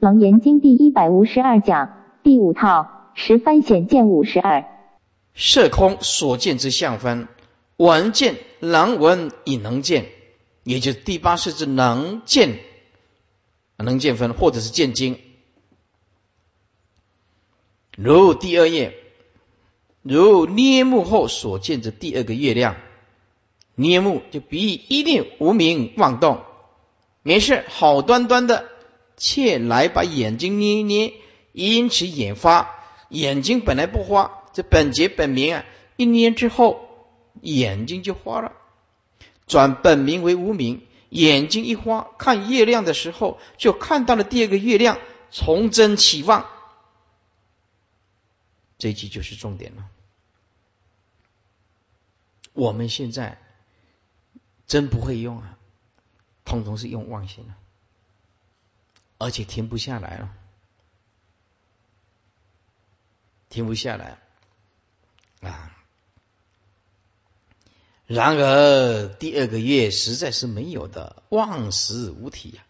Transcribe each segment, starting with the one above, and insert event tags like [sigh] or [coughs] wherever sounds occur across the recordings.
楞严经第一百五十二讲第五套十番显见五十二。色空所见之相分，闻见能闻亦能见，也就是第八世之能见，能见分，或者是见经。如第二页，如捏目后所见之第二个月亮，捏目就比喻一念无名妄动，没事好端端的，却来把眼睛捏一捏，因此眼花，眼睛本来不花。这本节本名啊，一捏之后眼睛就花了，转本名为无名，眼睛一花，看月亮的时候就看到了第二个月亮，从真起望。这一集就是重点了。我们现在真不会用啊，通通是用妄心了，而且停不下来了，停不下来。啊！然而第二个月实在是没有的，妄实无体呀。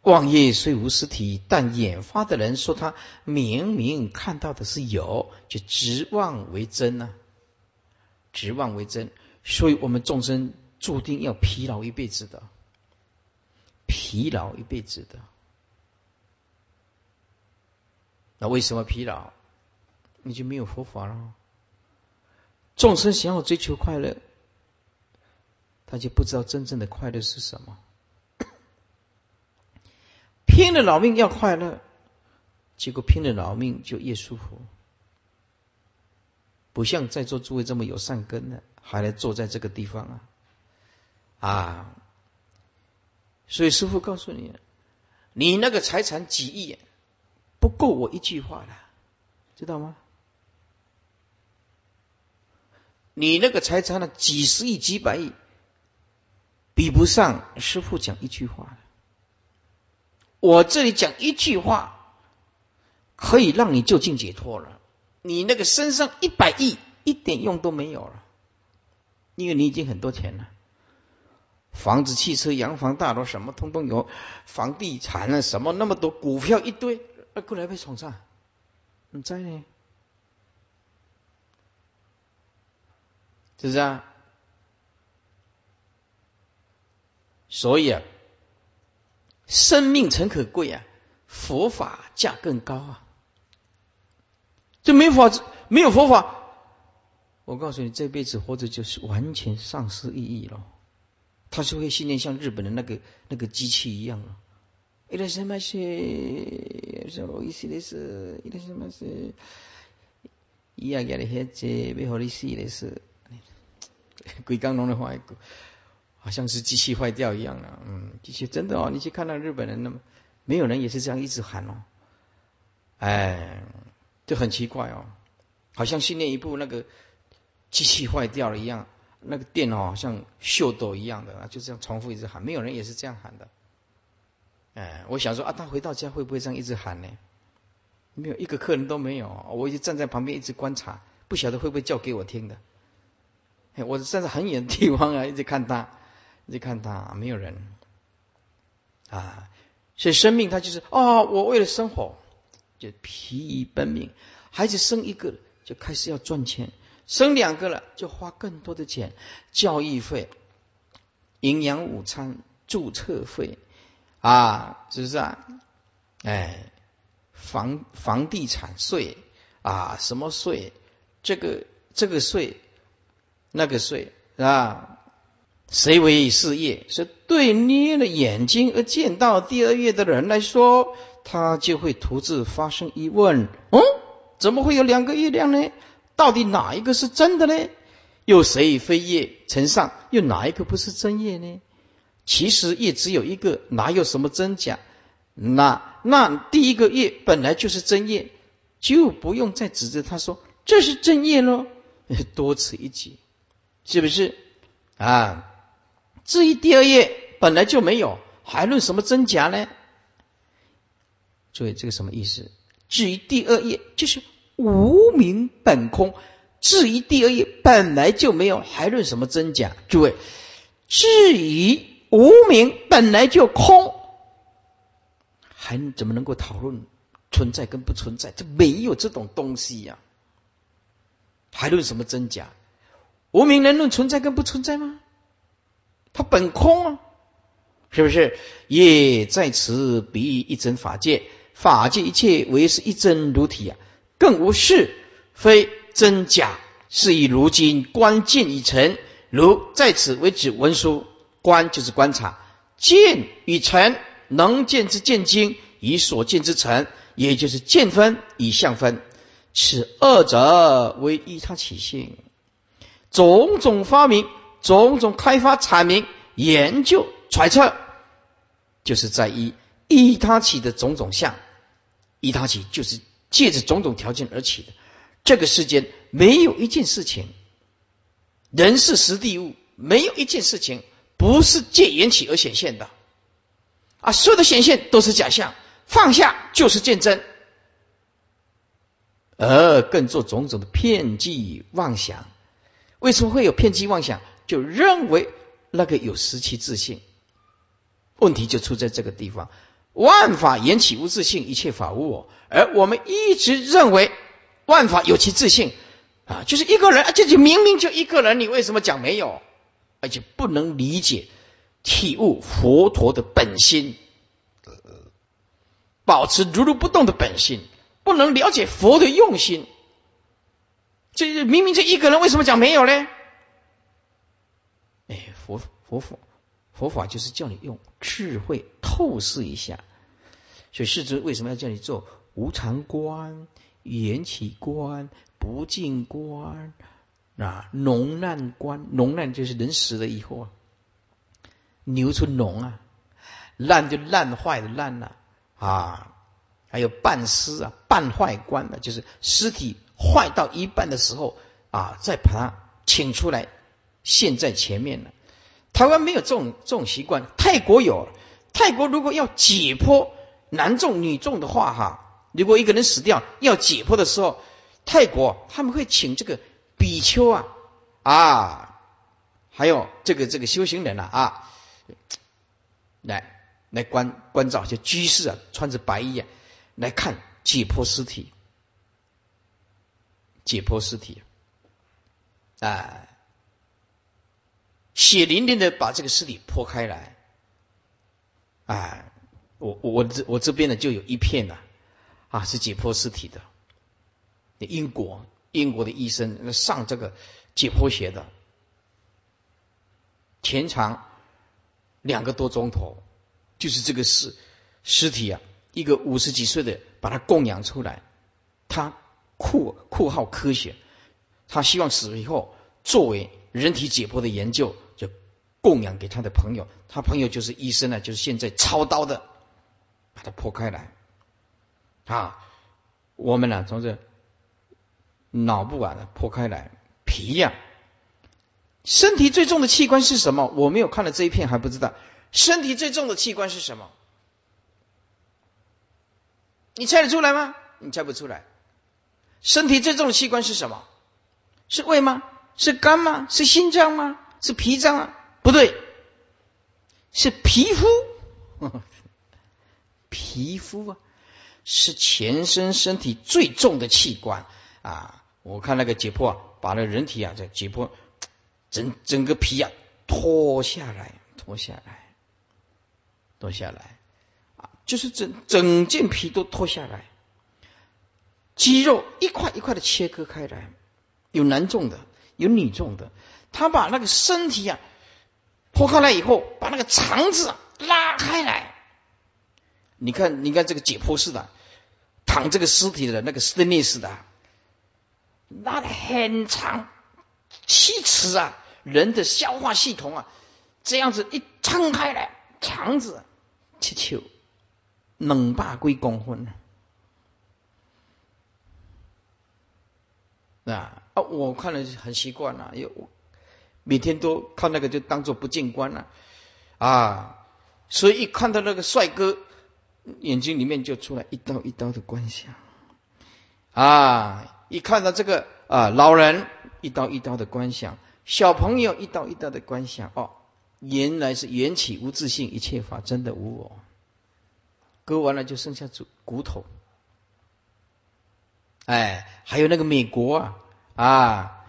妄业虽无实体，但眼发的人说他明明看到的是有，就执妄为真呢。执妄为真，所以我们众生注定要疲劳一辈子的，疲劳一辈子的。那为什么疲劳？你就没有佛法了。众生想要追求快乐，他就不知道真正的快乐是什么。[coughs] 拼了老命要快乐，结果拼了老命就越舒服。不像在座诸位这么有善根的，还来坐在这个地方啊！啊！所以师傅告诉你，你那个财产几亿，不够我一句话的，知道吗？你那个财产呢？几十亿、几百亿，比不上师傅讲一句话。我这里讲一句话，可以让你就近解脱了。你那个身上一百亿，一点用都没有了，因为你已经很多钱了，房子、汽车、洋房、大楼，什么通通有，房地产啊，什么那么多，股票一堆，过来被冲上，你在呢？是不是啊？所以啊，生命诚可贵啊，佛法价更高啊。这没法子，没有佛法，我告诉你，这辈子活着就是完全丧失意义了。他是会训练像日本的那个那个机器一样了。伊拉什么是什么意思的是？伊拉什么是？伊也讲的些这没好意思的是。鬼刚龙的话，好像是机器坏掉一样了。嗯，机器真的哦，你去看那日本人，那么没有人也是这样一直喊哦。哎，就很奇怪哦，好像训练一部那个机器坏掉了一样，那个电哦好像秀逗一样的，就这样重复一直喊，没有人也是这样喊的。哎，我想说啊，他回到家会不会这样一直喊呢？没有一个客人都没有，我就站在旁边一直观察，不晓得会不会叫给我听的。我站在很远的地方啊，一直看他，一直看他，没有人啊。所以生命它就是哦，我为了生活就疲于奔命。孩子生一个就开始要赚钱，生两个了就花更多的钱，教育费、营养午餐、注册费啊，是不是啊？哎，房房地产税啊，什么税？这个这个税。那个税啊，谁为事业？是对捏了眼睛而见到第二月的人来说，他就会独自发生疑问：嗯，怎么会有两个月亮呢？到底哪一个是真的呢？又谁非业成上？又哪一个不是真业呢？其实业只有一个，哪有什么真假？那那第一个业本来就是真业，就不用再指着他说这是真业喽，[laughs] 多此一举。是不是啊？至于第二页本来就没有，还论什么真假呢？注意这个什么意思？至于第二页就是无名本空。至于第二页本来就没有，还论什么真假？诸位，至于无名本来就空，还怎么能够讨论存在跟不存在？这没有这种东西呀，还论什么真假？无名能论存在跟不存在吗？它本空啊，是不是？也在此比喻一真法界，法界一切唯是一真如体啊，更无是非真假。是以如今观见已成，如在此为指文书观就是观察，见与成能见之见经，以所见之成，也就是见分以相分，此二者为一他起性，种种发明，种种开发阐明研究揣测，就是在一一他起的种种相，一他起就是借着种种条件而起的。这个世间没有一件事情，人是实地物，没有一件事情不是借缘起而显现的，啊，所有的显现都是假象，放下就是见真，而更做种种的骗计妄想。为什么会有骗计妄想？就认为那个有实其自信，问题就出在这个地方。万法缘起无自性，一切法无我，而我们一直认为。万法有其自性啊，就是一个人，而且就明明就一个人，你为什么讲没有？而且不能理解体悟佛陀的本心，保持如如不动的本心，不能了解佛的用心。这明明这一个人，为什么讲没有呢？哎，佛佛法佛法就是叫你用智慧透视一下。所以世尊为什么要叫你做无常观？缘起观、不净观啊，浓烂观，脓烂就是人死了以后啊，流出脓啊，烂就烂坏的烂了啊，还有半尸啊，半坏观的，就是尸体坏到一半的时候啊，再把它请出来现在前面了。台湾没有这种这种习惯，泰国有。泰国如果要解剖男众女众的话，哈。如果一个人死掉要解剖的时候，泰国他们会请这个比丘啊啊，还有这个这个修行人啊啊，来来关关照，就居士啊，穿着白衣啊，来看解剖尸体，解剖尸体啊，血淋淋的把这个尸体剖开来啊，我我这我这边呢就有一片呐。啊，是解剖尸体的，因果英国的医生上这个解剖学的，全长两个多钟头，就是这个尸尸体啊，一个五十几岁的把它供养出来，他酷酷好科学，他希望死了以后作为人体解剖的研究，就供养给他的朋友，他朋友就是医生呢，就是现在操刀的，把它剖开来。啊，我们呢从这脑部啊破开来，皮呀，身体最重的器官是什么？我没有看了这一片还不知道，身体最重的器官是什么？你猜得出来吗？你猜不出来。身体最重的器官是什么？是胃吗？是肝吗？是心脏吗？是脾脏啊？不对，是皮肤，[laughs] 皮肤啊。是全身身体最重的器官啊！我看那个解剖啊，把那个人体啊，在解剖，整整个皮啊脱下来，脱下来，脱下来啊，就是整整件皮都脱下来，肌肉一块一块的切割开来，有男重的，有女重的。他把那个身体啊剖开来以后，把那个肠子拉开来。你看，你看这个解剖式的。躺这个尸体的那个斯内斯的，拉的很长，七尺啊！人的消化系统啊，这样子一撑开来，肠子七球冷霸归公分啊！啊，我看了很习惯了，有每天都看那个就当做不见官了啊！所以一看到那个帅哥。眼睛里面就出来一刀一刀的观想啊！一看到这个啊，老人一刀一刀的观想，小朋友一刀一刀的观想，哦，原来是缘起无自性，一切法真的无我。割完了就剩下骨骨头。哎，还有那个美国啊啊，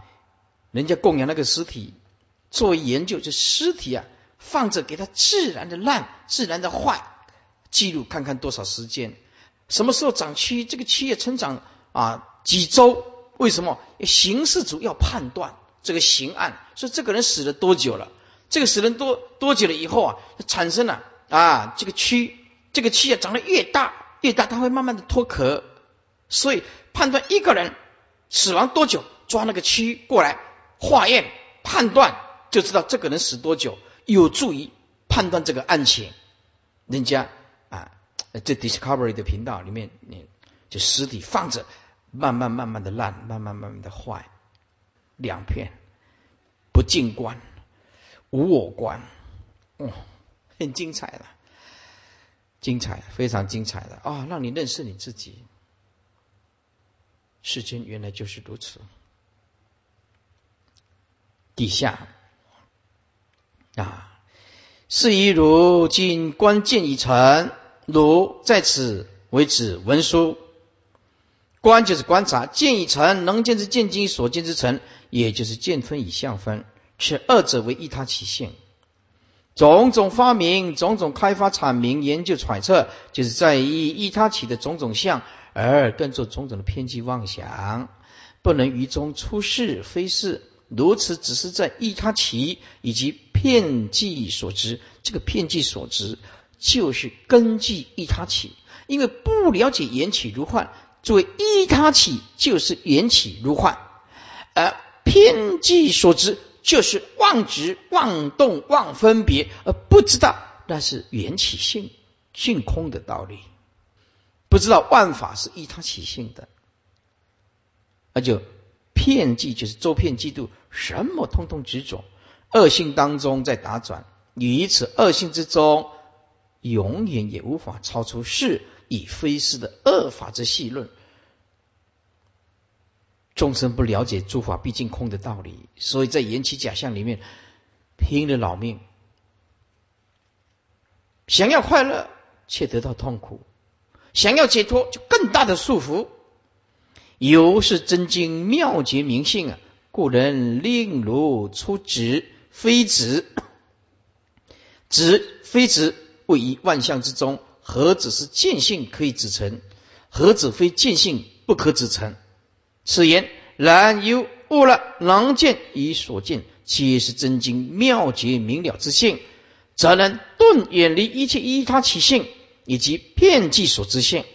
人家供养那个尸体，做研究，这尸体啊放着给它自然的烂，自然的坏，记录看看多少时间，什么时候长蛆，这个蛆也成长啊几周？为什么？刑事组要判断这个刑案，说这个人死了多久了？这个死人多多久了以后啊，产生了啊这个蛆，这个蛆啊长得越大越大，它会慢慢的脱壳，所以。判断一个人死亡多久，抓那个蛆过来化验判断，就知道这个人死多久，有助于判断这个案情。人家啊，这 Discovery 的频道里面，你就尸体放着，慢慢慢慢的烂，慢慢慢慢的坏。两片不进观，无我观，哦，很精彩的，精彩，非常精彩的啊，让你认识你自己。世间原来就是如此。底下啊，是以如今关键已成，如在此为止文书。观就是观察，见已成，能见之见经所见之成，也就是见分以相分，此二者为一他起性。种种发明，种种开发、阐明、研究、揣测，就是在以一他起的种种相。而更做种种的偏激妄想，不能于中出世非是如此，只是在依他起以及片计所知。这个片计所知，就是根据一他起，因为不了解缘起如幻，作为依他起就是缘起如幻，而偏计所知就是妄执、妄动、妄分别，而不知道那是缘起性性空的道理。不知道万法是依他起性的，那就骗计就是周骗嫉妒，什么通通执着，恶性当中在打转，于此恶性之中，永远也无法超出是以非是的恶法之细论。众生不了解诸法毕竟空的道理，所以在缘起假象里面拼了老命，想要快乐却得到痛苦。想要解脱，就更大的束缚。由是真经妙绝明性啊，故人令如出执非执，执非执位于万象之中，何止是见性可以指成？何止非见性不可指成？此言然有悟了能见与所见，皆是真经妙绝明了之性，则能顿远离一切依他起性。以及遍计所知性，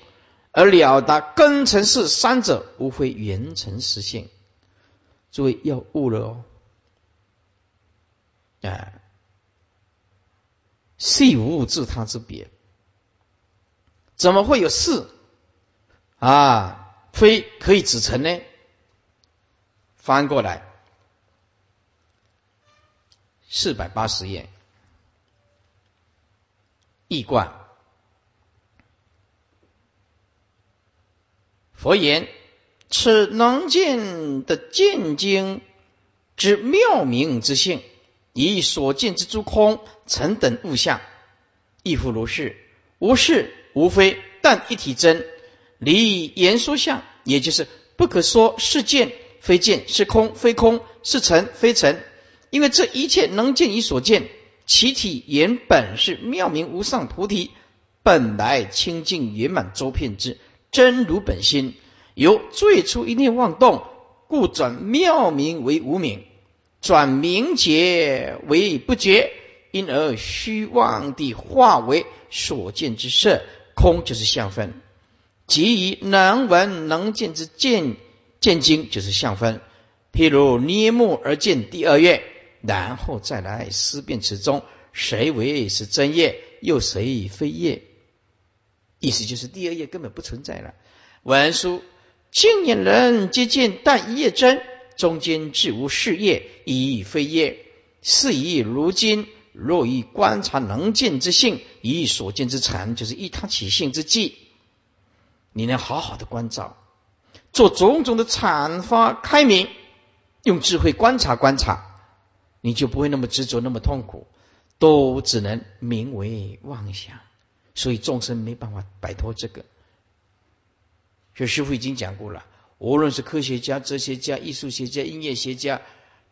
而了达根尘世三者，无非缘尘实性。诸位要悟了哦！哎，细无物自他之别，怎么会有事啊？非可以指成呢？翻过来，四百八十页，易观。佛言：“此能见的见经之妙明之性，以所见之诸空成等物象，亦复如是。无是无非，但一体真。离言说相，也就是不可说是见非见，是空非空，是成非成。因为这一切能见与所见，其体原本是妙明无上菩提，本来清净圆满周遍之。”真如本心，由最初一念妄动，故转妙明为无明，转明觉为不觉，因而虚妄地化为所见之色。空就是相分，即以能闻能见之见见经就是相分。譬如捏目而见第二月，然后再来思辨此中，谁为是真业，又谁非业？意思就是第二页根本不存在了。文书青眼人皆见，但一叶真，中间自无是业，以非业。是以如今若以观察能见之性，以所见之禅，就是依他起性之际，你能好好的关照，做种种的阐发开明，用智慧观察观察，你就不会那么执着，那么痛苦，都只能名为妄想。所以众生没办法摆脱这个。就师傅已经讲过了，无论是科学家、哲学家、艺术学家、音乐学家、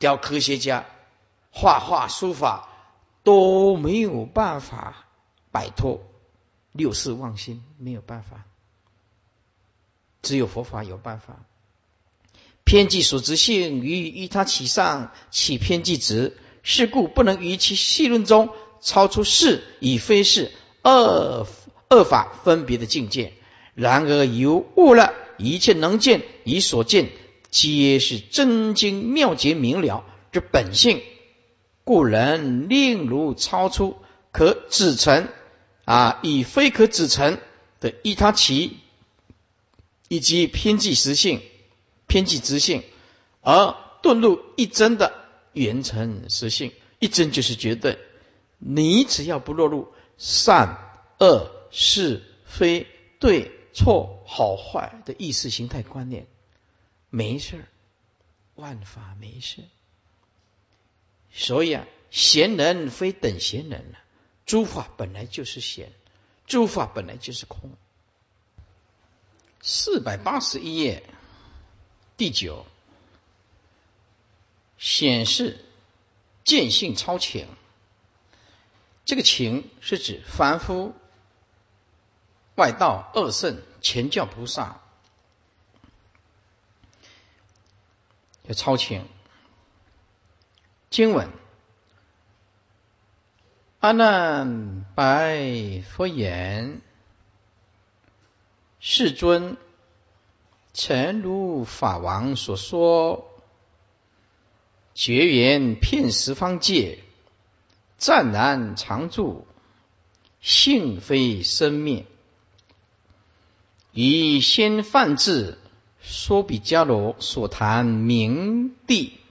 雕刻学家、画画、书法，都没有办法摆脱六世妄心，没有办法。只有佛法有办法。偏计所执性于依他起上起偏计执，是故不能于其细论中超出是与非是二二法分别的境界。然而由悟了一切能见与所见，皆是真经妙节明了之本性，故人令如超出可指成啊，以非可指成的依他起。以及偏计实性、偏计直性，而遁入一真的圆成实性。一真就是绝对，你只要不落入善恶是非对错好坏的意识形态观念，没事万法没事。所以啊，贤人非等闲人了，诸法本来就是闲，诸法本来就是空。四百八十一页，第九显示见性超前。这个情是指凡夫、外道、二圣、前教菩萨要超前。经文：阿难白佛言。世尊，诚如法王所说，绝缘遍十方界，湛然常住，性非生灭。以先梵志说比迦罗所谈明地，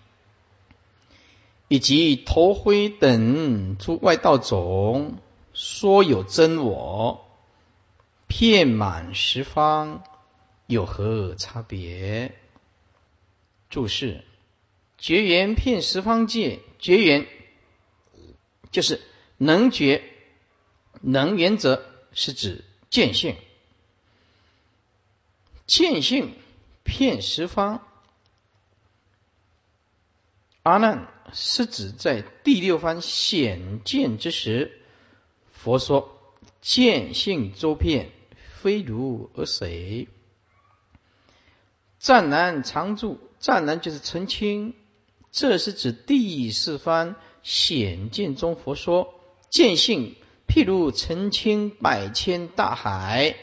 以及头灰等诸外道种说有真我。遍满十方，有何差别？注释：绝缘遍十方界，绝缘就是能觉，能原则是指见性，见性遍十方。阿难是指在第六番显见之时，佛说见性周遍。非如而谁？湛然常住，湛然就是澄清，这是指第四番显见中佛说见性，譬如澄清百千大海。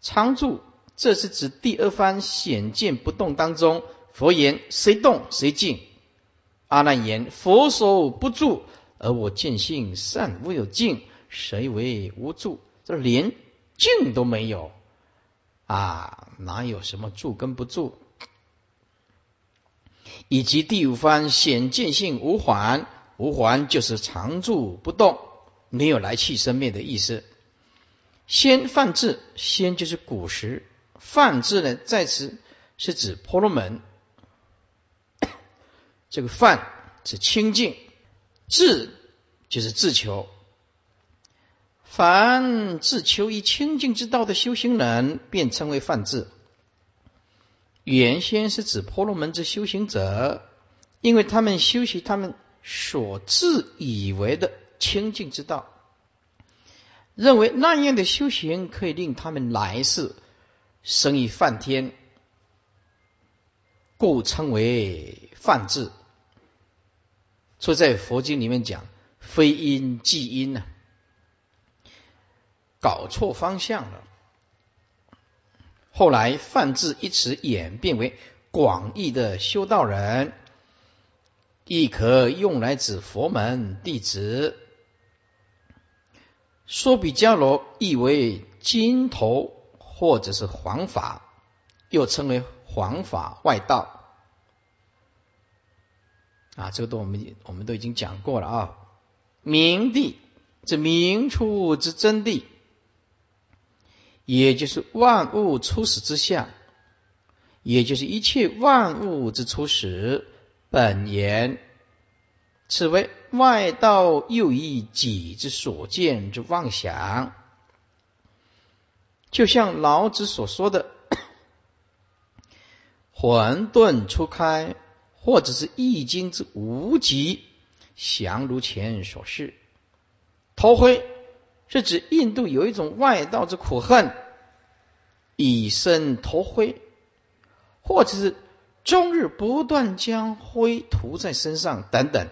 常住，这是指第二番显见不动当中，佛言谁动谁静。阿难言佛所不住，而我见性善无有静，谁为无住？这连。静都没有啊，哪有什么住跟不住？以及第五番显见性无还，无还就是常住不动，没有来去生灭的意思。先泛智，先就是古时泛智呢，在此是指婆罗门。这个犯是清净，智就是自求。凡自求以清净之道的修行人，便称为梵志。原先是指婆罗门之修行者，因为他们修习他们所自以为的清净之道，认为那样的修行可以令他们来世生于梵天，故称为梵志。所以在佛经里面讲，非因即因呢。搞错方向了。后来“泛字”一词演变为广义的修道人，亦可用来指佛门弟子。说比迦罗意为金头或者是黄法，又称为黄法外道。啊，这个都我们我们都已经讲过了啊。明地，这明处之真谛。也就是万物初始之相，也就是一切万物之初始本源，此为外道又以己之所见之妄想，就像老子所说的“ [coughs] 混沌初开”，或者是《易经》之无极，详如前所示。头灰是指印度有一种外道之苦恨，以身头灰，或者是终日不断将灰涂在身上等等，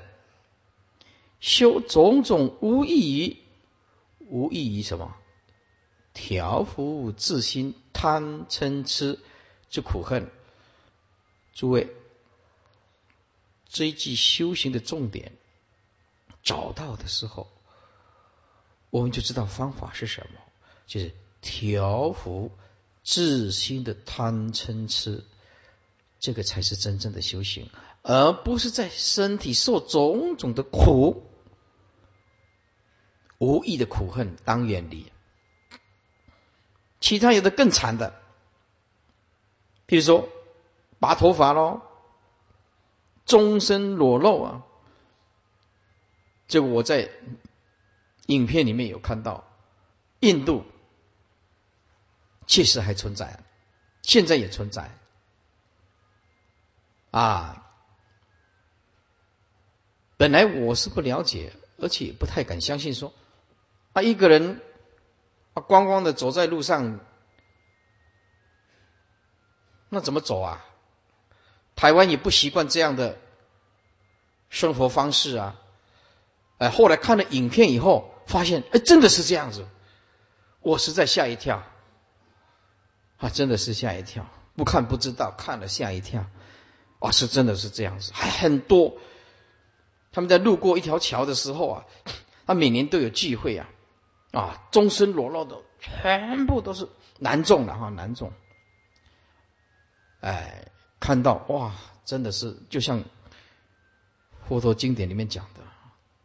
修种种无异于无异于什么？调伏自心贪嗔痴之苦恨。诸位，这一季修行的重点找到的时候。我们就知道方法是什么，就是调伏自心的贪嗔痴，这个才是真正的修行，而不是在身体受种种的苦、无意的苦恨当远离。其他有的更惨的，比如说拔头发喽，终身裸露啊，这个我在。影片里面有看到，印度确实还存在，现在也存在啊。本来我是不了解，而且不太敢相信，说啊一个人啊光光的走在路上，那怎么走啊？台湾也不习惯这样的生活方式啊。哎，后来看了影片以后。发现哎，真的是这样子，我实在吓一跳啊！真的是吓一跳，不看不知道，看了吓一跳啊！是真的是这样子，还很多。他们在路过一条桥的时候啊，他每年都有聚会啊啊，终身裸露的全部都是男众的哈，男众。哎，看到哇，真的是就像佛陀经典里面讲的，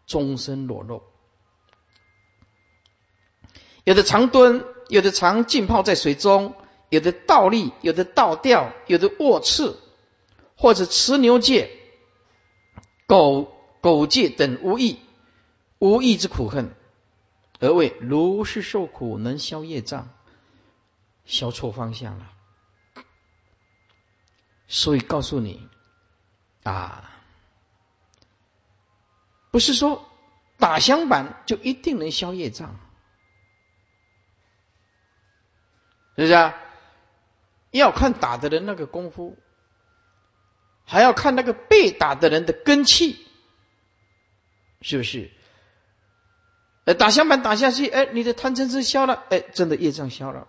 终身裸露。有的长蹲，有的长浸泡在水中，有的倒立，有的倒吊，有的卧刺，或者持牛戒、狗狗戒等无益无益之苦恨，而为如是受苦，能消业障，消错方向了。所以告诉你啊，不是说打香板就一定能消业障。是不是啊？要看打的人那个功夫，还要看那个被打的人的根气，是不是？呃，打香板打下去，哎，你的贪嗔痴消了，哎，真的业障消了。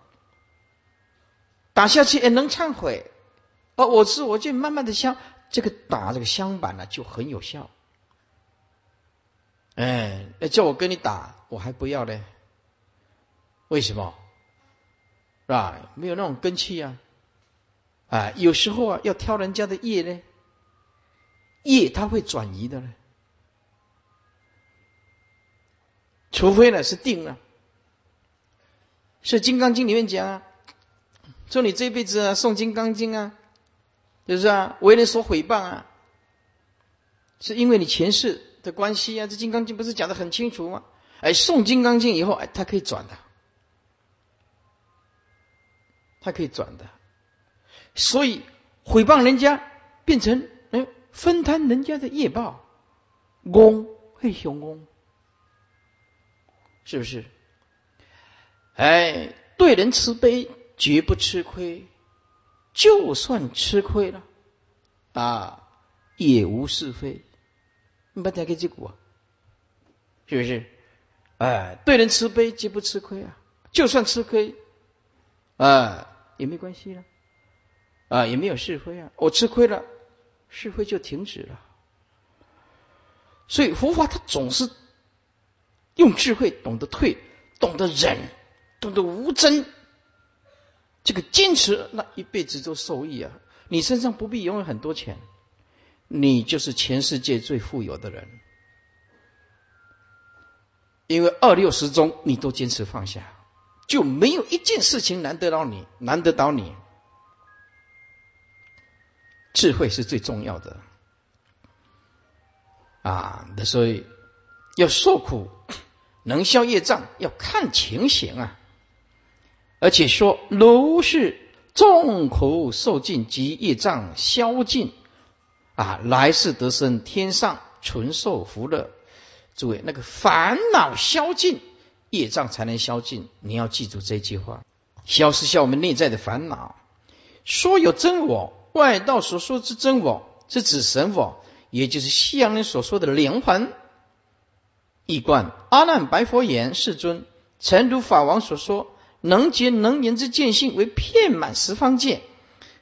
打下去，哎，能忏悔，哦，我是我就慢慢的香，这个打这个香板呢就很有效。哎，叫我跟你打，我还不要嘞，为什么？是吧？没有那种根气啊！啊，有时候啊，要挑人家的业呢，业它会转移的呢。除非呢是定了，是《金刚经》里面讲啊，说你这辈子啊诵《金刚经》啊，就是啊为人所诽谤啊，是因为你前世的关系啊。这《金刚经》不是讲的很清楚吗？哎，诵《金刚经》以后，哎，它可以转的。他可以转的，所以诽谤人家变成哎分摊人家的业报，功会雄功，是不是？哎，对人慈悲，绝不吃亏，就算吃亏了啊，也无是非。你把它给记股啊，是不是？哎，对人慈悲，绝不吃亏啊，就算吃亏。啊，也没关系了，啊，也没有是非啊，我吃亏了，是非就停止了。所以佛法它总是用智慧，懂得退，懂得忍，懂得无争，这个坚持，那一辈子都受益啊！你身上不必拥有很多钱，你就是全世界最富有的人，因为二六十中你都坚持放下。就没有一件事情难得到你，难得到你。智慧是最重要的啊！那所以要受苦，能消业障，要看情形啊！而且说如是众苦受尽及业障消尽啊，来世得生天上纯受福乐。诸位，那个烦恼消尽，业障才能消尽。你要记住这句话，消失下我们内在的烦恼。说有真我，外道所说之真我，是指神我，也就是西洋人所说的灵魂。一观阿难白佛言：“世尊，诚如法王所说，能结能言之见性为遍满十方界，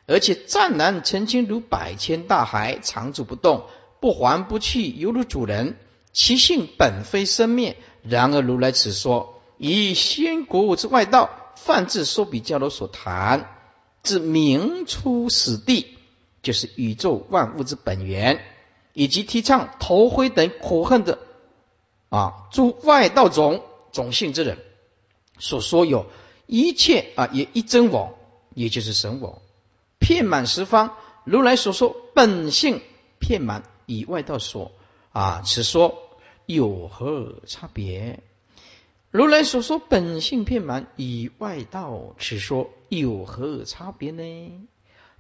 而且湛然澄清如百千大海，常住不动，不还不去，犹如主人。”其性本非生灭，然而如来此说以先国物之外道，泛自说比较罗所谈，至明出始地，就是宇宙万物之本源，以及提倡头灰等苦恨的啊诸外道种种性之人所说有一切啊也一真我，也就是神我，遍满十方。如来所说本性遍满，以外道说啊此说。有何差别？如来所说本性遍满，以外道此说有何差别呢？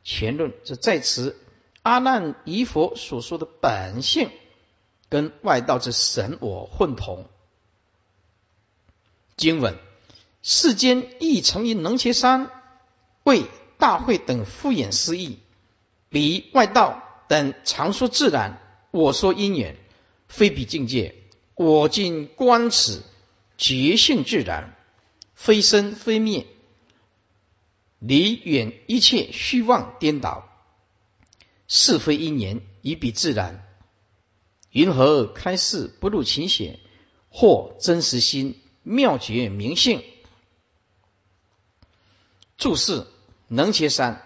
前论这在此阿难以佛所说的本性，跟外道之神我混同。经文世间亦成于能切山，为大会等敷衍失义，离外道等常说自然，我说因缘。非彼境界，我今观此觉性自然，非生非灭，离远一切虚妄颠倒，是非因缘以彼自然。云何开示不入情显，或真实心妙觉明性？注释：能切山，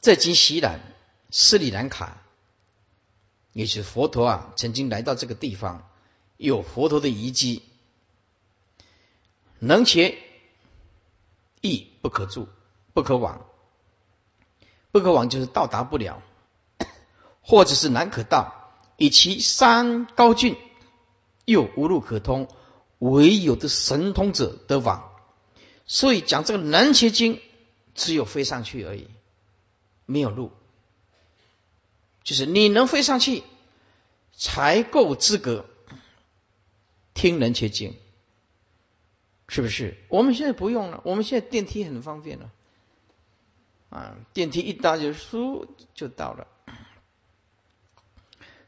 在今西南斯里兰卡。也是佛陀啊，曾经来到这个地方，有佛陀的遗迹，能切亦不可住，不可往，不可往就是到达不了，[coughs] 或者是难可到，以其山高峻，又无路可通，唯有的神通者得往。所以讲这个南切经，只有飞上去而已，没有路。就是你能飞上去，才够资格听人切经，是不是？我们现在不用了，我们现在电梯很方便了，啊，电梯一搭就嗖就到了。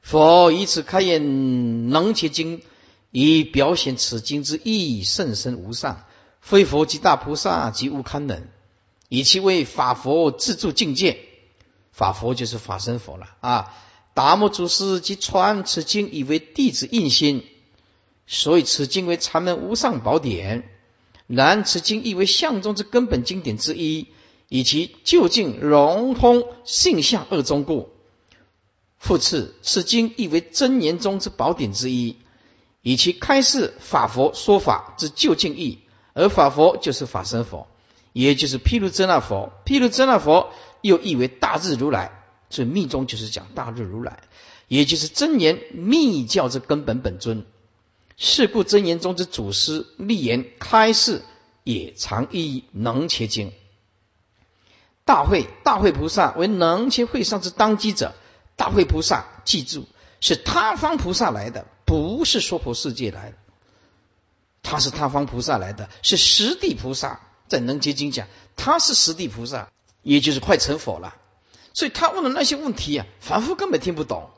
佛以此开演能切经，以表显此经之意甚深无上，非佛及大菩萨及无堪能，以其为法佛自助境界。法佛就是法身佛了啊！达摩祖师即传此经以为弟子印心，所以此经为禅门无上宝典。然此经亦为相中之根本经典之一，以其究竟融通性相二中故。复次，此经亦为真言中之宝典之一，以其开示法佛说法之究竟义。而法佛就是法身佛，也就是毗卢遮那佛。毗卢遮那佛。又译为大日如来，所以密宗就是讲大日如来，也就是真言密教之根本本尊。是故真言中之祖师立言开示，也常译能切经。大会大会菩萨为能切会上之当机者，大会菩萨记住是他方菩萨来的，不是娑婆世界来的，他是他方菩萨来的，是实地菩萨在能结经讲，他是实地菩萨。也就是快成佛了，所以他问的那些问题啊，凡夫根本听不懂。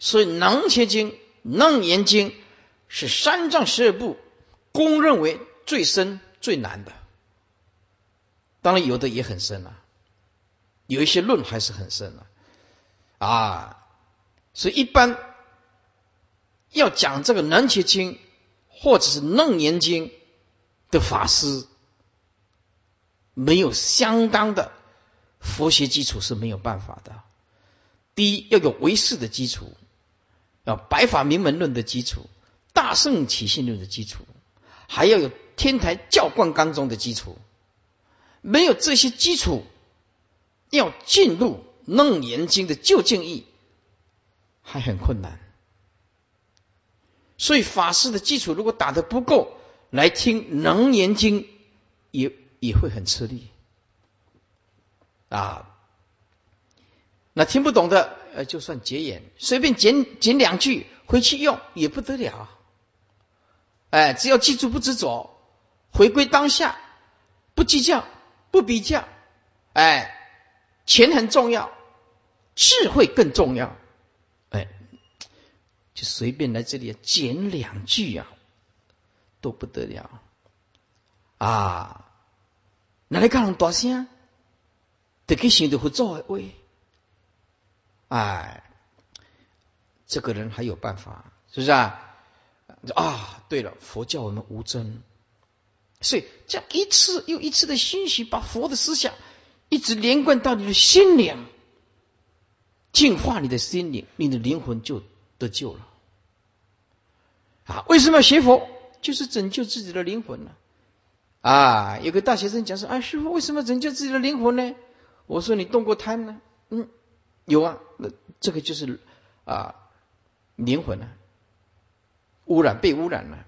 所以《能结经》《楞严经》是三藏十二部公认为最深最难的。当然有的也很深了，有一些论还是很深了啊。所以一般要讲这个《能结经》或者是《楞严经》的法师，没有相当的。佛学基础是没有办法的。第一要有唯识的基础，要白法明门论的基础，大圣起信论的基础，还要有天台教观纲中的基础。没有这些基础，要进入楞严经的究竟义，还很困难。所以法师的基础如果打得不够，来听能言经也也会很吃力啊。那听不懂的，呃，就算结言，随便捡捡两句回去用也不得了。哎，只要记住不执着，回归当下，不计较，不比较，哎，钱很重要，智慧更重要。就随便来这里捡两句啊，都不得了啊！哪里讲人大声，得给想着合作的话。哎，这个人还有办法，是不是啊？啊，对了，佛教我们无争，所以这样一次又一次的欣喜，把佛的思想一直连贯到你的心灵，净化你的心灵，你的灵魂就得救了。啊，为什么要学佛？就是拯救自己的灵魂呢？啊，有个大学生讲说：“哎，师傅，为什么拯救自己的灵魂呢？”我说：“你动过贪呢？”嗯。有啊，那这个就是啊灵魂啊污染被污染了。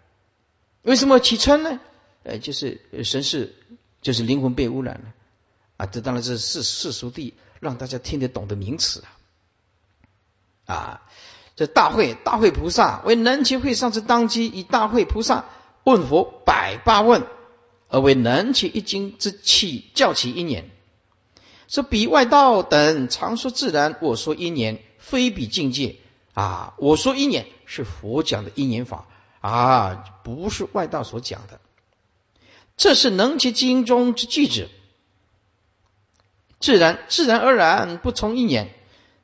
为什么起嗔呢？呃，就是神是就是灵魂被污染了啊。这当然是世世俗地让大家听得懂的名词啊。啊，这大会大会菩萨为能其会上之当机，以大会菩萨问佛百八问，而为能其一经之气教其一年。说比外道等常说自然，我说因缘非比境界啊！我说因缘是佛讲的因缘法啊，不是外道所讲的。这是能其经中之句子，自然自然而然不从因缘。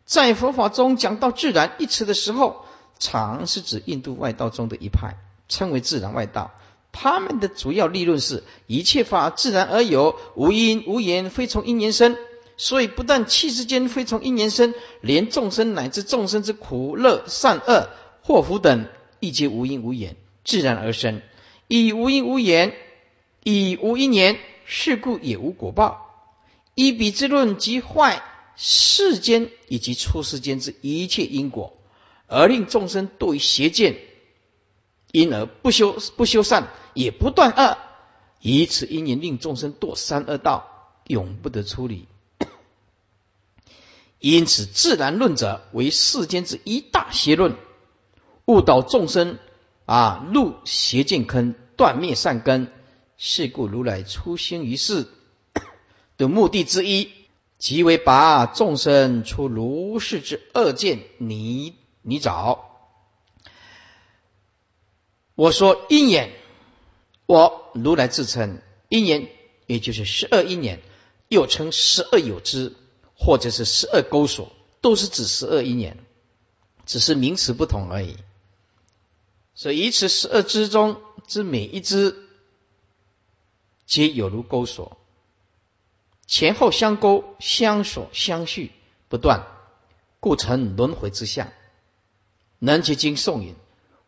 在佛法中讲到自然一词的时候，常是指印度外道中的一派，称为自然外道。他们的主要立论是一切法自然而有，无因无缘，非从因缘生。所以，不但气之间非从因缘生，连众生乃至众生之苦乐善恶祸福等，亦皆无因无缘，自然而生。以无因无缘，以无因缘，是故也无果报。依彼之论，即坏世间以及出世间之一切因果，而令众生堕于邪见，因而不修不修善，也不断恶，以此因缘令众生堕三恶道，永不得出离。[coughs] 因此，自然论者为世间之一大邪论，误导众生啊，入邪见坑，断灭善根。是故如来出生于世 [coughs] 的目的之一，即为拔众生出如是之恶见泥泥沼。我说因缘，我如来自称因缘，也就是十二因缘，又称十二有之。或者是十二钩锁，都是指十二因缘，只是名词不同而已。所以以此十二之中之每一支，皆有如钩锁，前后相勾、相锁、相续不断，故成轮回之相。南极经颂引，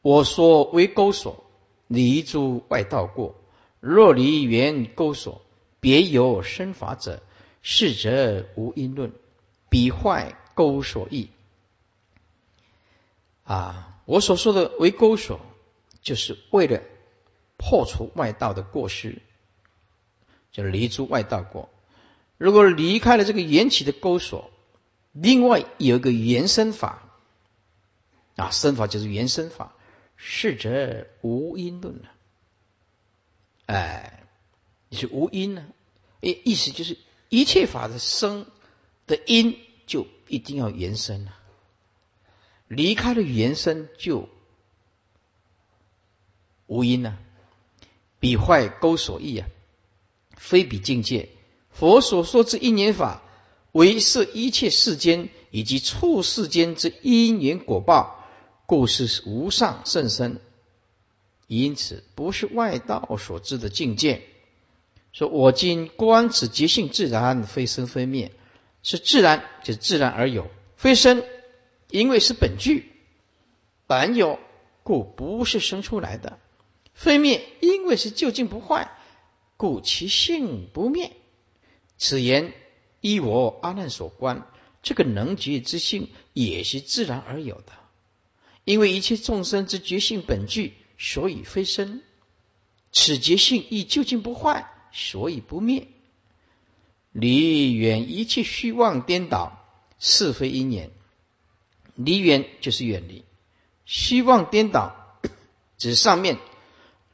我说为钩锁，离诸外道过。若离原钩锁，别有生法者。是则无因论，彼坏钩锁意。啊，我所说的为钩锁，就是为了破除外道的过失，就离诸外道过。如果离开了这个缘起的钩锁，另外有一个原生法，啊，生法就是原生法，是则无因论了。哎，你是无因呢？意意思就是。一切法的生的因就一定要原生了，离开了原生就无因了。彼坏钩所意啊，非彼境界。佛所说之因缘法，为是一切世间以及处世间之因缘果报，故是无上甚深。因此，不是外道所知的境界。说我今观此觉性自然，非生非灭，是自然，就自然而有；非生，因为是本具，本有，故不是生出来的；非灭，因为是究竟不坏，故其性不灭。此言依我阿难所观，这个能觉之性也是自然而有的，因为一切众生之觉性本具，所以非生。此觉性亦究竟不坏。所以不灭。离远一切虚妄颠倒，是非因缘。离远就是远离，虚妄颠倒 [coughs] 指上面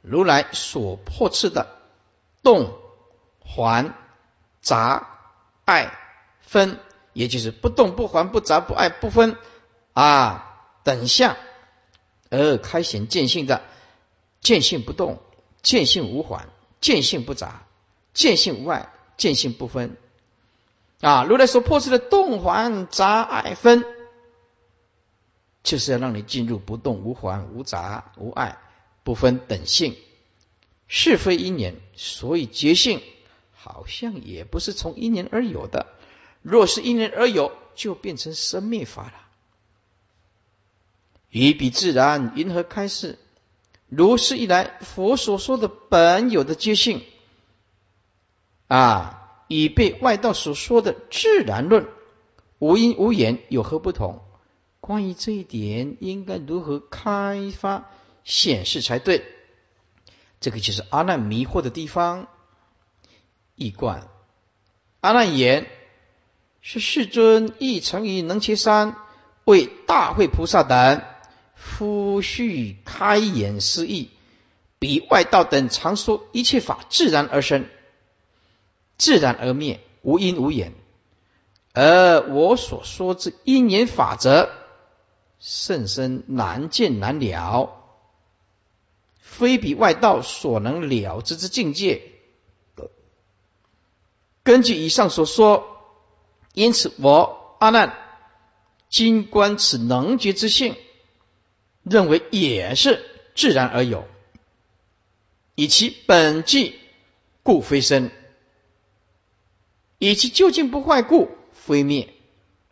如来所破斥的动、还、杂、爱、分，也就是不动、不还、不杂、不爱、不分啊等相，而开显见性的见性不动、见性无还、见性不杂、见性无爱、见性不分啊，如来所破斥的动、还、杂、爱、分。就是要让你进入不动、无还、无杂、无爱、不分等性，是非因缘，所以觉性好像也不是从因缘而有的。若是因缘而有，就变成生灭法了。于彼自然，云何开示？如是一来，佛所说的本有的觉性啊，已被外道所说的自然论无因无缘有何不同？关于这一点，应该如何开发显示才对？这个就是阿难迷惑的地方。易观阿难言：是世尊亦曾于能切山为大会菩萨等夫须开眼思意，比外道等常说一切法自然而生，自然而灭，无因无缘。而我所说之因缘法则。甚深难见难了，非比外道所能了之之境界。根据以上所说，因此我阿难今观此能觉之性，认为也是自然而有，以其本际故非生，以其究竟不坏故非灭，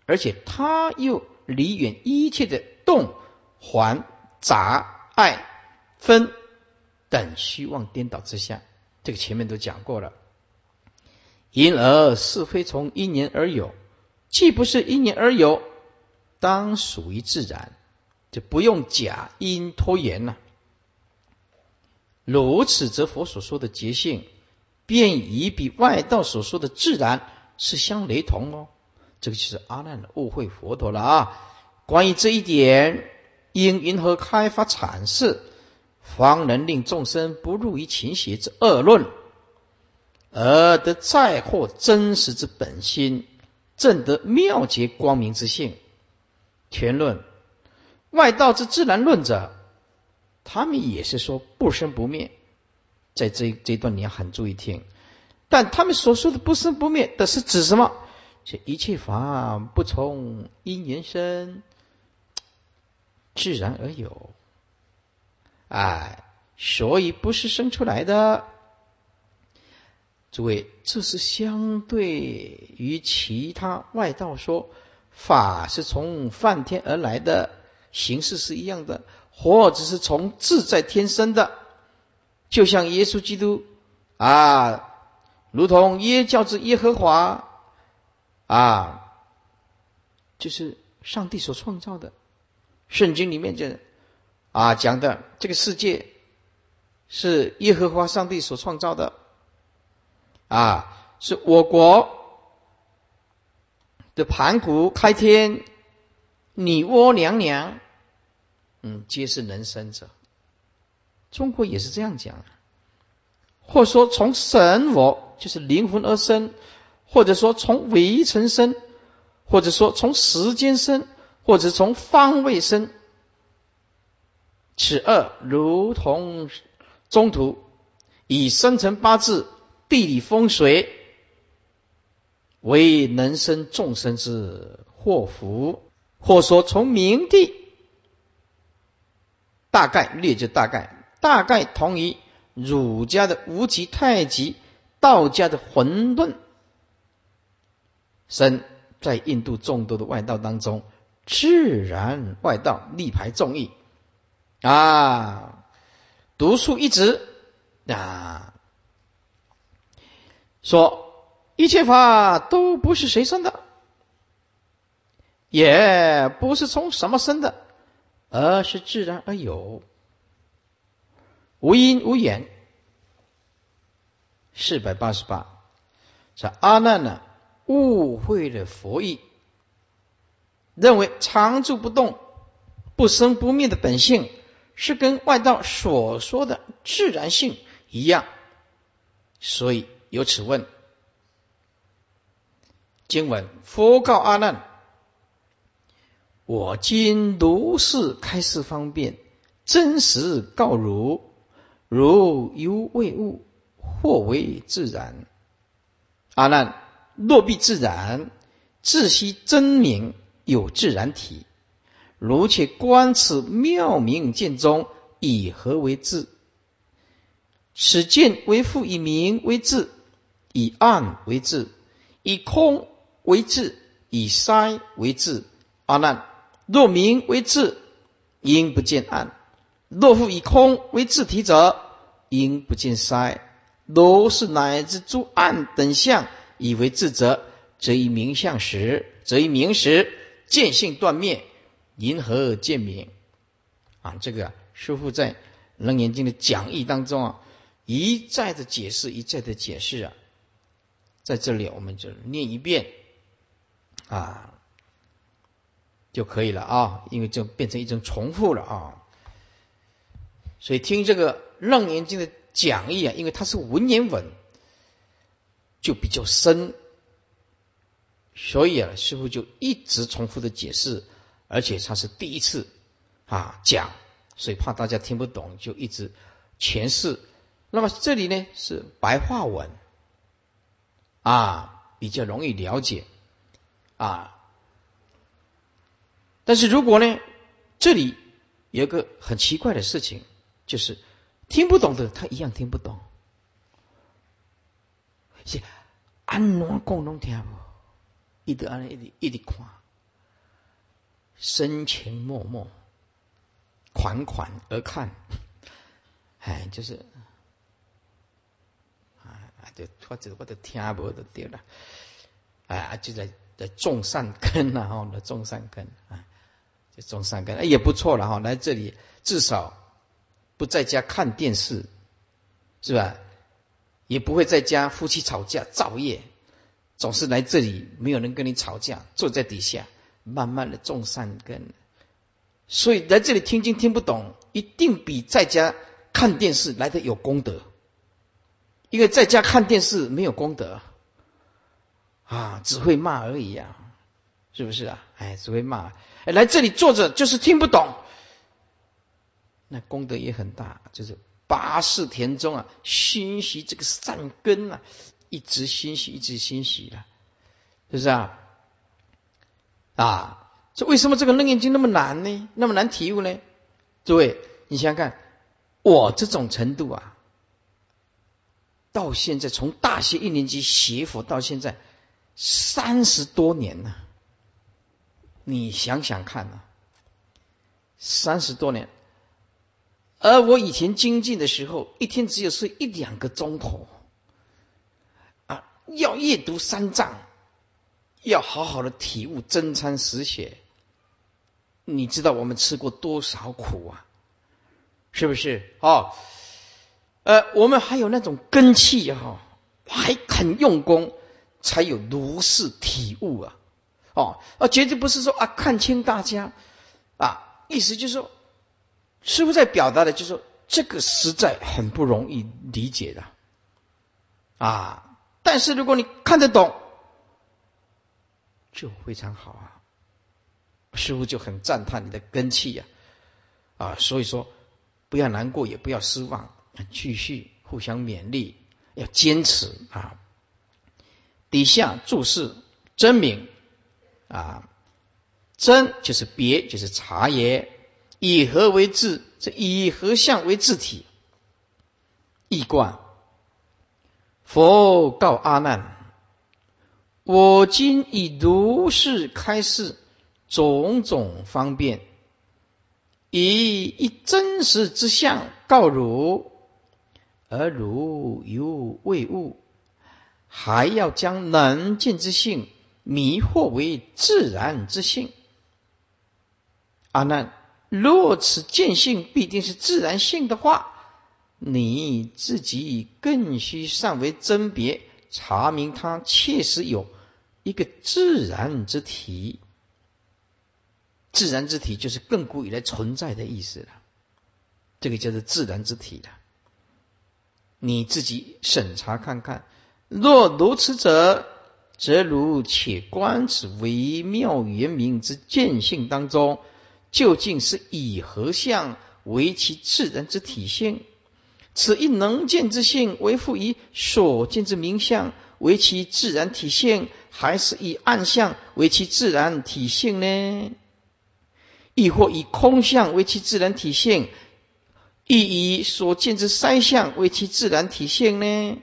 而且他又。离远一切的动、还、杂、爱、分等虚妄颠倒之下，这个前面都讲过了。因而是非从因缘而有，既不是因缘而有，当属于自然，就不用假因拖延了。如此，则佛所说的觉性，便已比外道所说的自然是相雷同哦。这个就是阿难的误会佛陀了啊！关于这一点，应云何开发阐释，方能令众生不入于情邪之恶论，而得再获真实之本心，正得妙结光明之性。全论外道之自然论者，他们也是说不生不灭，在这这段你要很注意听，但他们所说的不生不灭的是指什么？这一切法不从因缘生，自然而有，哎，所以不是生出来的。诸位，这是相对于其他外道说法是从梵天而来的形式是一样的，或者是从自在天生的，就像耶稣基督啊，如同耶教之耶和华。啊，就是上帝所创造的。圣经里面讲啊讲的这个世界是耶和华上帝所创造的，啊，是我国的盘古开天，女娲娘娘，嗯，皆是能生者。中国也是这样讲，或说从神我就是灵魂而生。或者说从围城生，或者说从时间生，或者从方位生，此二如同中途以生辰八字、地理风水为能生众生之祸福，或说从明地，大概略就大概，大概同于儒家的无极太极，道家的混沌。生在印度众多的外道当中，自然外道力排众议啊，独树一帜啊，说一切法都不是谁生的，也不是从什么生的，而是自然而有，无因无缘。四百八十八，这阿难呢误会了佛意，认为常住不动、不生不灭的本性是跟外道所说的自然性一样，所以有此问。经文佛告阿难：“我今如是开示方便，真实告如，如犹未悟。”或为自然，阿难，若必自然，自悉真名有自然体。如且观此妙明见中，以何为智？此见为复以明为智，以暗为智，以空为智，以塞为智。阿难，若明为智，应不见暗；若复以空为智体者，应不见塞。如是乃至诸暗等相，以为智者，则以明相时，则以明时见性断灭，因何见明？啊，这个师父在《楞严经》的讲义当中啊，一再的解释，一再的解释啊，在这里我们就念一遍啊就可以了啊，因为就变成一种重复了啊，所以听这个《楞严经》的。讲义啊，因为它是文言文，就比较深，所以啊，师傅就一直重复的解释，而且他是第一次啊讲，所以怕大家听不懂，就一直诠释。那么这里呢是白话文啊，比较容易了解啊。但是如果呢，这里有个很奇怪的事情，就是。听不懂的，他一样听不懂。是安怎讲拢听不？一直安一直一直看，深情脉脉，款款而看。[laughs] 哎，就是，啊，就或者我都听不就对了。啊，就在在种善根啊，哈，种善根啊，就种善根，哎，也不错了哈。来这里至少。不在家看电视，是吧？也不会在家夫妻吵架造业，总是来这里，没有人跟你吵架，坐在底下慢慢的种善根。所以来这里听经听不懂，一定比在家看电视来的有功德。因为在家看电视没有功德啊，只会骂而已啊，是不是啊？哎，只会骂。哎，来这里坐着就是听不懂。那功德也很大，就是八世田中啊，熏习这个善根啊，一直熏习，一直熏习了，是不是啊？啊，这为什么这个楞严经那么难呢？那么难体悟呢？诸位，你想想看，我这种程度啊，到现在从大学一年级学佛到现在三十多年了，你想想看啊，三十多年。而我以前精进的时候，一天只有睡一两个钟头，啊，要阅读三藏，要好好的体悟真参实写。你知道我们吃过多少苦啊？是不是？哦，呃，我们还有那种根气哈，还肯用功，才有如是体悟啊！哦，啊，绝对不是说啊看清大家啊，意思就是说。师傅在表达的，就是说这个实在很不容易理解的啊。但是如果你看得懂，就非常好啊。师傅就很赞叹你的根气呀啊，所以说不要难过，也不要失望，继续互相勉励，要坚持啊。底下注释真名啊，真就是别，就是茶叶。以何为字？这以何相为字体？易观。佛告阿难：我今以如是开示种种方便，以一真实之相告汝，而如犹未悟，还要将能见之性迷惑为自然之性。阿难。若此见性必定是自然性的话，你自己更需善为甄别，查明它确实有一个自然之体。自然之体就是亘古以来存在的意思了，这个叫做自然之体了。你自己审查看看，若如此者，则如且观此微妙圆明之见性当中，究竟是以何相为其自然之体性？此一能见之性，为复以所见之明相为其自然体性，还是以暗相为其自然体性呢？亦或以空相为其自然体现，亦以所见之三相为其自然体现呢？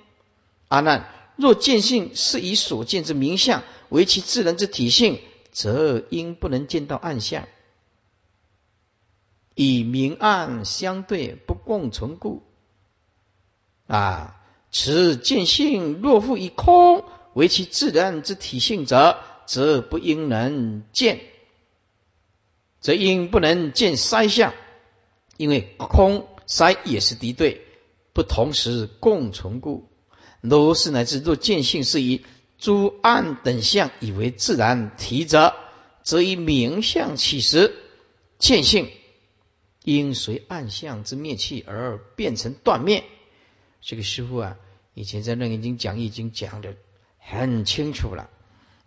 阿难，若见性是以所见之明相为其自然之体性，则应不能见到暗相，以明暗相对不共存故。啊，此见性若复以空为其自然之体性者，则不应能见。则应不能见三相，因为空三也是敌对，不同时共存故。如是乃至若见性是以诸暗等相以为自然体者，则以明相起时，见性因随暗相之灭气而变成断灭。这个师傅啊，以前在《楞严经》讲义已经讲的很清楚了。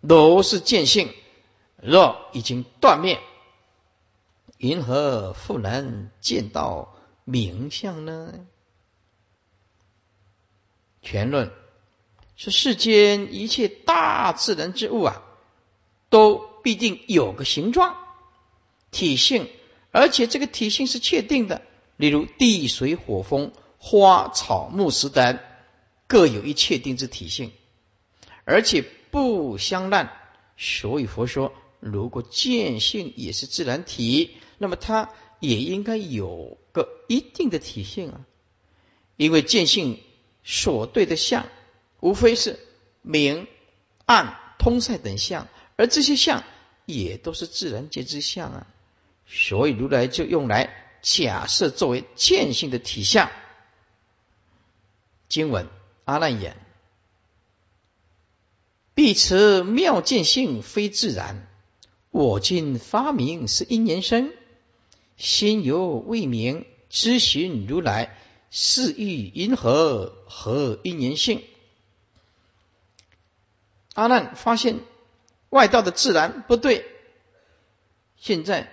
如是见性，若已经断灭。云何复能见到名相呢？全论是世间一切大自然之物啊，都必定有个形状、体性，而且这个体性是确定的。例如地、水、火、风、花草、木、石等，各有一确定之体性，而且不相烂。所以佛说，如果见性也是自然体。那么它也应该有个一定的体现啊，因为见性所对的相，无非是明、暗、通塞等相，而这些相也都是自然界之相啊，所以如来就用来假设作为见性的体相。经文阿难言：必持妙见性非自然，我今发明是因缘生。心犹未明，知行如来，是欲因何？何因缘性？阿难发现外道的自然不对，现在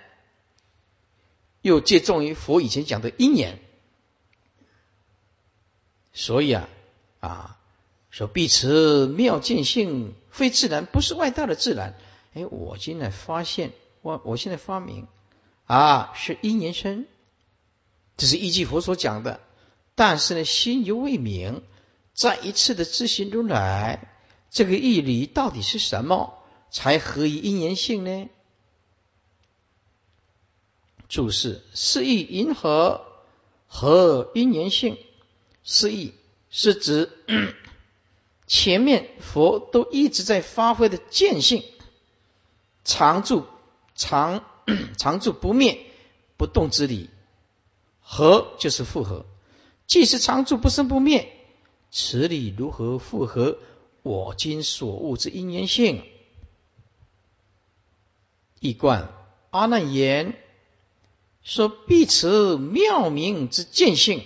又借重于佛以前讲的因缘，所以啊啊，说必持妙见性非自然，不是外道的自然。哎，我现在发现，我我现在发明。啊，是因缘生，这是依据佛所讲的。但是呢，心犹未明，再一次的自行如来，这个义理到底是什么，才合于因缘性呢？注释：是意因何和因缘性。是意是指 [coughs] 前面佛都一直在发挥的见性，常住常。常住不灭不动之理，合就是复合。既是常住不生不灭，此理如何复合我今所悟之因缘性？一贯阿难言说：必持妙明之见性，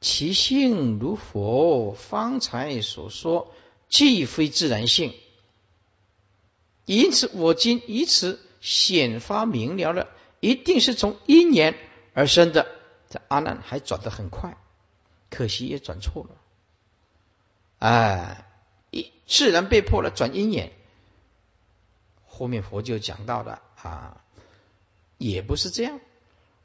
其性如佛方才所说，既非自然性。因此，我今以此。显发明了了，一定是从因缘而生的。这阿难还转得很快，可惜也转错了。哎，一自然被迫了转因缘。后面佛就讲到了啊，也不是这样。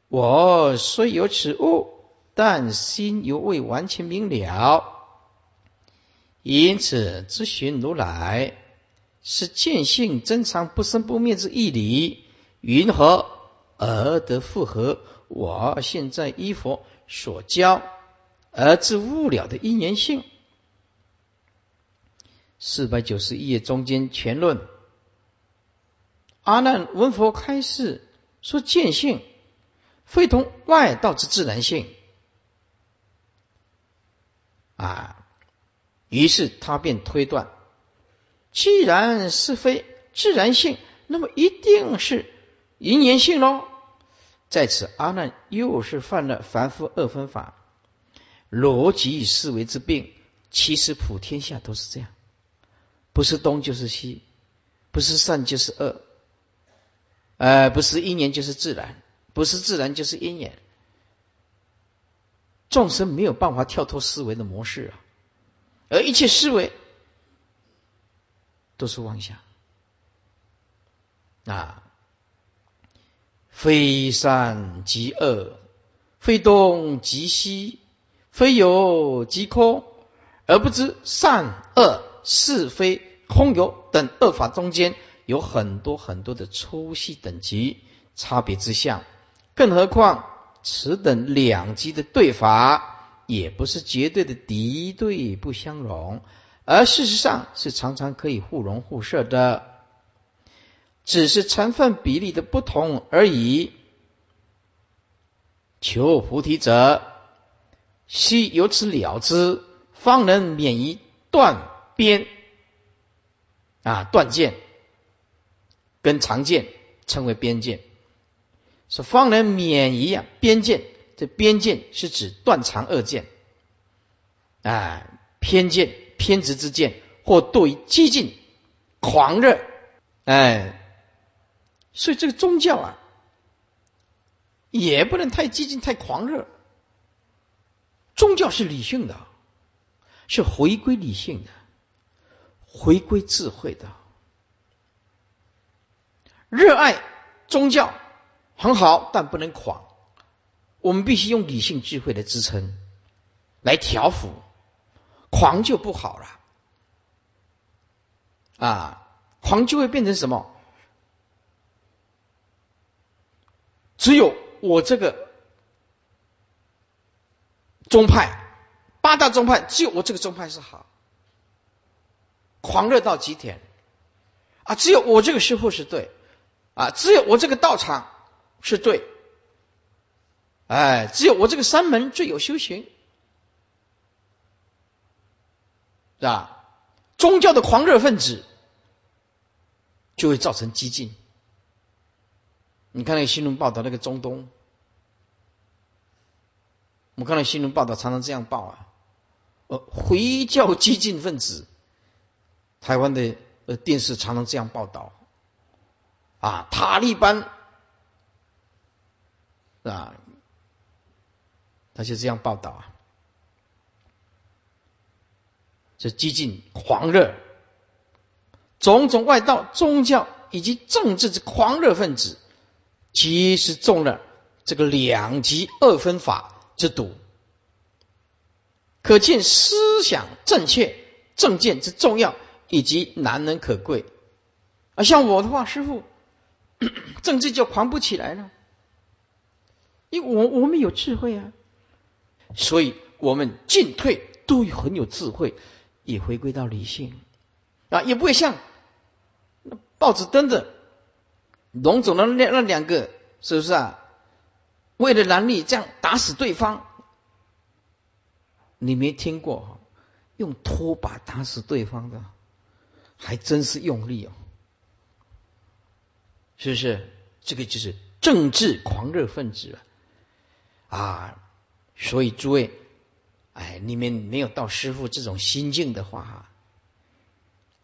我虽有此物，但心犹未完全明了，因此咨询如来。是见性真常不生不灭之义理，云何而得复合？我现在依佛所教而知悟了的因缘性。四百九十一页中间全论，阿难闻佛开示说见性非同外道之自然性，啊，于是他便推断，既然是非自然性，那么一定是因缘性喽。在此，阿难又是犯了凡夫二分法、逻辑思维之病。其实普天下都是这样，不是东就是西，不是善就是恶，呃，不是因缘就是自然，不是自然就是因缘。众生没有办法跳脱思维的模式啊，而一切思维都是妄想啊。非善即恶，非东即西，非有即空，而不知善恶是非空有等恶法中间有很多很多的粗细等级差别之相。更何况此等两极的对法，也不是绝对的敌对不相容，而事实上是常常可以互融互摄的。只是成分比例的不同而已。求菩提者，须由此了之，方能免于断边啊断见，跟常见称为边见，是方能免于啊边见。这边见是指断常二见啊偏见偏执之见，或对激进狂热哎。所以这个宗教啊，也不能太激进、太狂热。宗教是理性的，是回归理性的，回归智慧的。热爱宗教很好，但不能狂。我们必须用理性智慧的支撑来调伏，狂就不好了。啊，狂就会变成什么？只有我这个宗派，八大宗派，只有我这个宗派是好，狂热到极点啊！只有我这个师傅是对啊，只有我这个道场是对，哎，只有我这个山门最有修行，是吧？宗教的狂热分子就会造成激进。你看那个新闻报道，那个中东，我们看到新闻报道常常这样报啊，呃，回教激进分子，台湾的呃电视常常这样报道，啊，塔利班，啊，他就这样报道啊，这激进狂热，种种外道、宗教以及政治之狂热分子。其实中了这个两极二分法之毒，可见思想正确、正见之重要以及难能可贵。啊，像我的话，师傅 [clears throat] 政治就狂不起来了，因为我我们有智慧啊，所以我们进退都很有智慧，也回归到理性啊，也不会像那报纸登的。龙总的那那两个是不是啊？为了男女这样打死对方，你没听过用拖把打死对方的，还真是用力哦，是不是？这个就是政治狂热分子啊啊！所以诸位，哎，你们没有到师傅这种心境的话，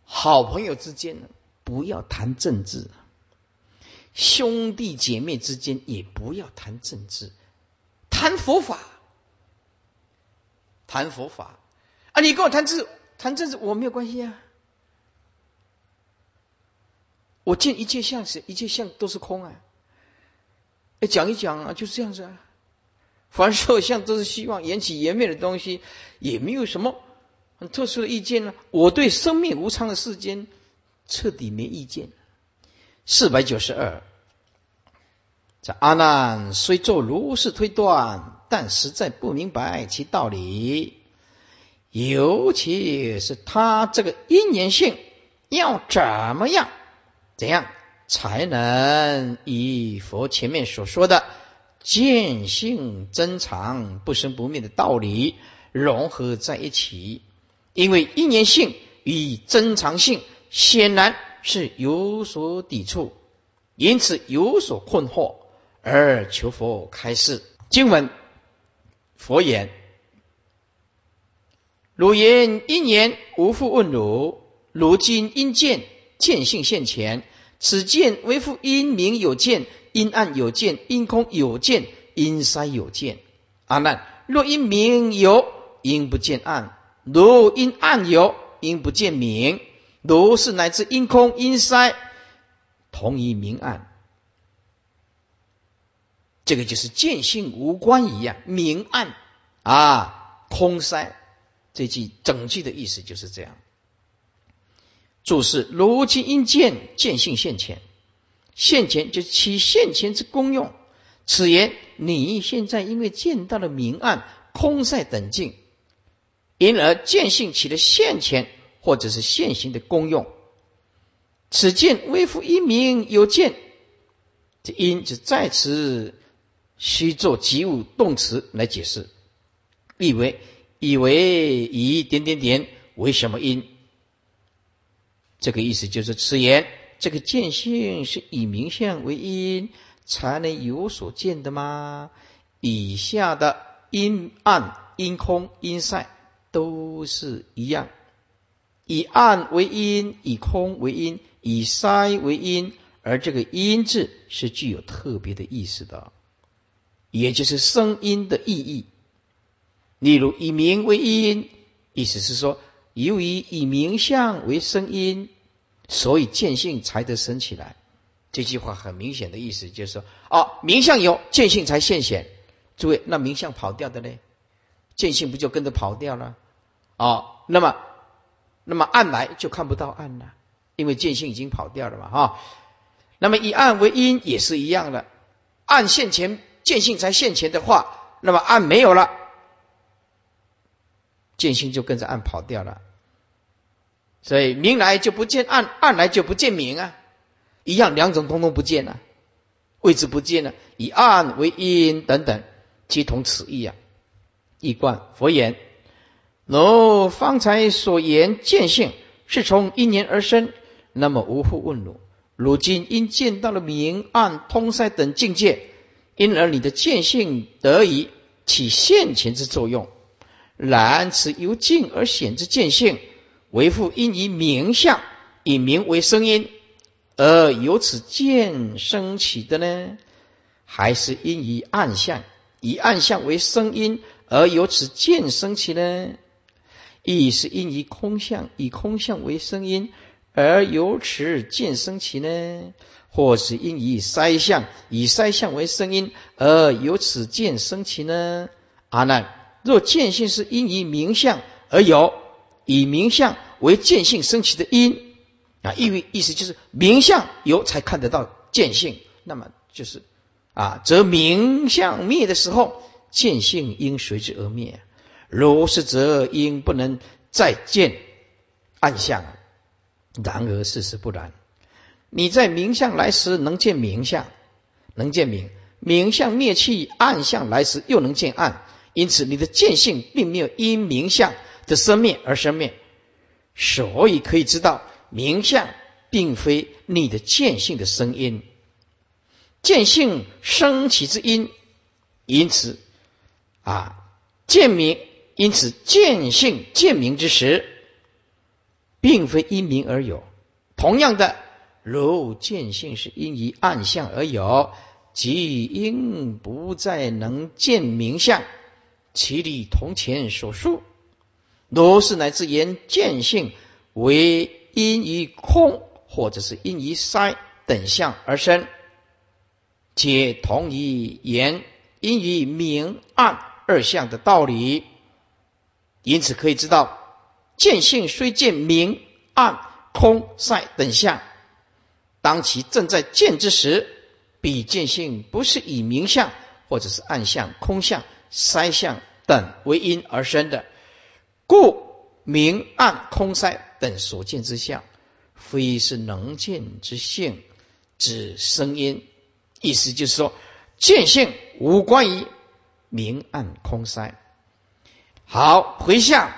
好朋友之间呢，不要谈政治。兄弟姐妹之间也不要谈政治，谈佛法，谈佛法啊！你跟我谈治谈政治，我没有关系啊！我见一切相是一切相都是空啊！哎，讲一讲啊，就是这样子啊！凡所有相都是希望缘起缘灭的东西，也没有什么很特殊的意见呢。我对生命无常的世间彻底没意见。四百九十二，这阿难虽做如是推断，但实在不明白其道理。尤其是他这个因缘性，要怎么样？怎样才能以佛前面所说的见性真常不生不灭的道理融合在一起。因为因缘性与增长性显然是有所抵触，因此有所困惑，而求佛开示。经文佛言：“汝言因缘无复问汝，如今因见见性现前，此见为复因明有见，因暗有见，因空有见，因塞有见。阿难，若因明有，因不见暗。”如因暗有，因不见明；如是乃至因空、因塞，同于明暗。这个就是见性无关一样，明暗啊，空塞。这句整句的意思就是这样。注释：如今因见见性现前，现前就起现前之功用。此言你现在因为见到了明暗、空塞等境。因而见性起了现前或者是现行的功用，此见微乎一名有见，这因就在此需做及物动词来解释，以为以为以点点点为什么因？这个意思就是此言这个见性是以名相为因才能有所见的吗？以下的阴暗、阴空、阴塞。都是一样，以暗为阴，以空为阴，以塞为阴，而这个阴字是具有特别的意思的，也就是声音的意义。例如以明为阴，意思是说，由于以明相为声音，所以见性才得生起来。这句话很明显的意思就是说，哦，明相有，见性才现显。诸位，那明相跑掉的呢？见性不就跟着跑掉了？哦，那么，那么暗来就看不到暗了，因为见性已经跑掉了嘛，哈。那么以暗为阴也是一样的，暗现前，见性才现前的话，那么暗没有了，见性就跟着暗跑掉了。所以明来就不见暗，暗来就不见明啊，一样两种通通不见了，位置不见了，以暗为阴等等，皆同此意啊。一贯佛言。如方才所言见性是从因缘而生，那么无复问汝。如今因见到了明暗通塞等境界，因而你的见性得以起现前之作用。然此由静而显之见性，为复因以明相，以明为声音，而由此见生起的呢？还是因以暗相，以暗相为声音，而由此见生起呢？亦是因以空相，以空相为声音，而由此见生起呢？或是因以塞相，以塞相为声音，而由此见生起呢？阿难，若见性是因以名相而有，以名相为见性升起的因啊，意味意思就是名相有才看得到见性，那么就是啊，则名相灭的时候，见性应随之而灭。如是，则应不能再见暗相。然而事实不然。你在明相来时能见明相，能见明；明相灭去，暗相来时又能见暗。因此，你的见性并没有因明相的生灭而生灭。所以可以知道，明相并非你的见性的声音，见性升起之因。因此，啊，见明。因此，见性见明之时，并非因明而有。同样的，如见性是因于暗相而有，即应不再能见明相。其理同前所述。如是乃至言见性为因于空，或者是因于塞等相而生，皆同于言因于明暗二相的道理。因此可以知道，见性虽见明暗空塞等相，当其正在见之时，彼见性不是以明相或者是暗相、空相、塞相等为因而生的，故明暗空塞等所见之相，非是能见之性，指声音。意思就是说，见性无关于明暗空塞。好，回向。